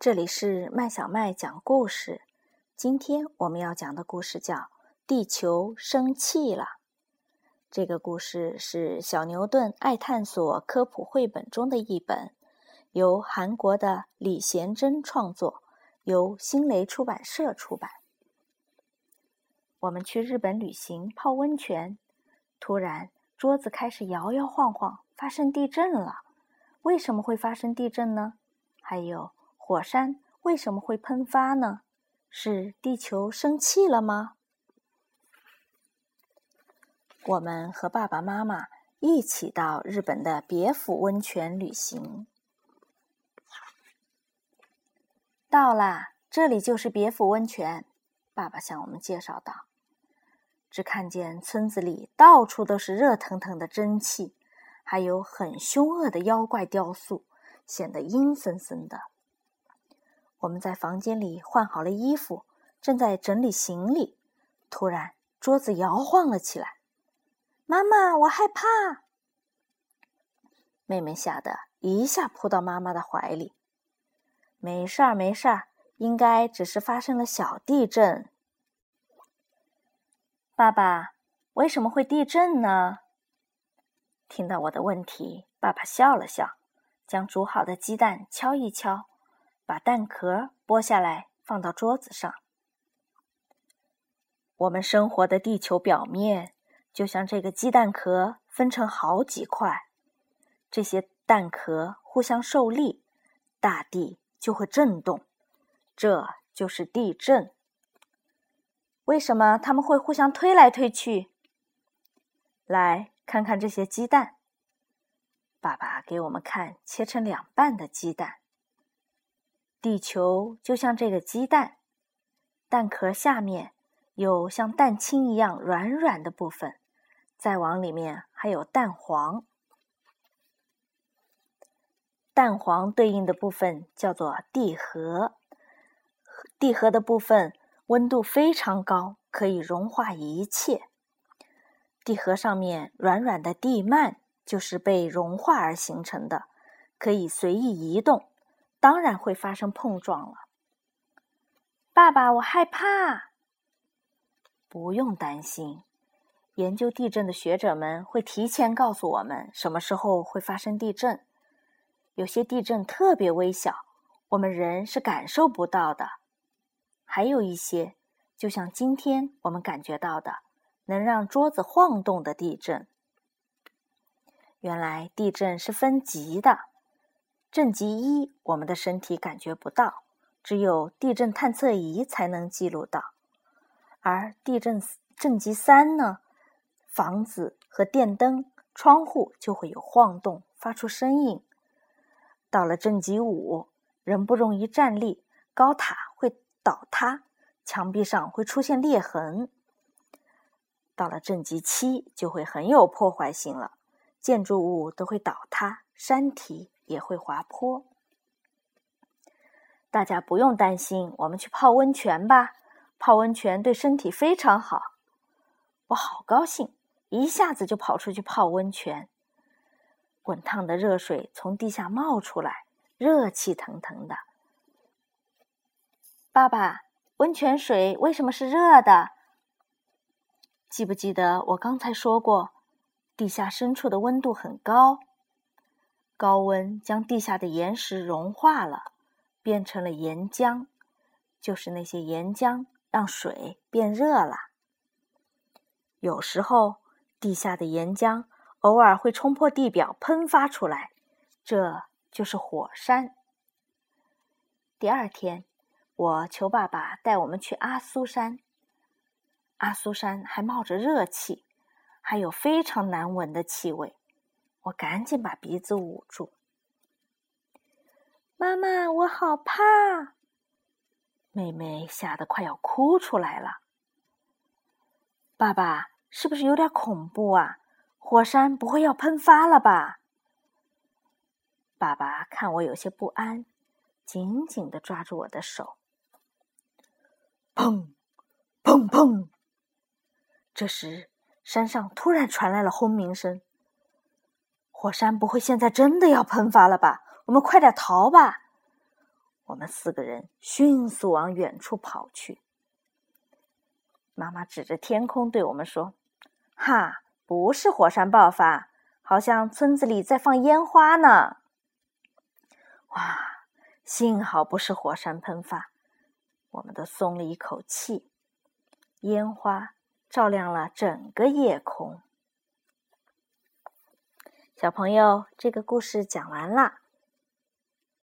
这里是麦小麦讲故事。今天我们要讲的故事叫《地球生气了》。这个故事是小牛顿爱探索科普绘本中的一本，由韩国的李贤珍创作，由新蕾出版社出版。我们去日本旅行泡温泉，突然桌子开始摇摇晃晃，发生地震了。为什么会发生地震呢？还有火山为什么会喷发呢？是地球生气了吗？我们和爸爸妈妈一起到日本的别府温泉旅行。到啦，这里就是别府温泉。爸爸向我们介绍道：“只看见村子里到处都是热腾腾的蒸汽，还有很凶恶的妖怪雕塑，显得阴森森的。”我们在房间里换好了衣服，正在整理行李，突然桌子摇晃了起来。妈妈，我害怕！妹妹吓得一下扑到妈妈的怀里。没事儿，没事儿，应该只是发生了小地震。爸爸，为什么会地震呢？听到我的问题，爸爸笑了笑，将煮好的鸡蛋敲一敲。把蛋壳剥下来，放到桌子上。我们生活的地球表面就像这个鸡蛋壳，分成好几块。这些蛋壳互相受力，大地就会震动，这就是地震。为什么它们会互相推来推去？来看看这些鸡蛋。爸爸给我们看切成两半的鸡蛋。地球就像这个鸡蛋，蛋壳下面有像蛋清一样软软的部分，再往里面还有蛋黄。蛋黄对应的部分叫做地核，地核的部分温度非常高，可以融化一切。地核上面软软的地幔就是被融化而形成的，可以随意移动。当然会发生碰撞了，爸爸，我害怕。不用担心，研究地震的学者们会提前告诉我们什么时候会发生地震。有些地震特别微小，我们人是感受不到的；还有一些，就像今天我们感觉到的，能让桌子晃动的地震。原来地震是分级的。震级一，我们的身体感觉不到，只有地震探测仪才能记录到。而地震震级三呢，房子和电灯、窗户就会有晃动，发出声音。到了震级五，人不容易站立，高塔会倒塌，墙壁上会出现裂痕。到了震级七，就会很有破坏性了，建筑物都会倒塌，山体。也会滑坡，大家不用担心。我们去泡温泉吧，泡温泉对身体非常好。我好高兴，一下子就跑出去泡温泉。滚烫的热水从地下冒出来，热气腾腾的。爸爸，温泉水为什么是热的？记不记得我刚才说过，地下深处的温度很高。高温将地下的岩石融化了，变成了岩浆，就是那些岩浆让水变热了。有时候，地下的岩浆偶尔会冲破地表喷发出来，这就是火山。第二天，我求爸爸带我们去阿苏山。阿苏山还冒着热气，还有非常难闻的气味。我赶紧把鼻子捂住。妈妈，我好怕！妹妹吓得快要哭出来了。爸爸，是不是有点恐怖啊？火山不会要喷发了吧？爸爸看我有些不安，紧紧的抓住我的手。砰！砰砰！这时，山上突然传来了轰鸣声。火山不会现在真的要喷发了吧？我们快点逃吧！我们四个人迅速往远处跑去。妈妈指着天空对我们说：“哈，不是火山爆发，好像村子里在放烟花呢。”哇，幸好不是火山喷发，我们都松了一口气。烟花照亮了整个夜空。小朋友，这个故事讲完了。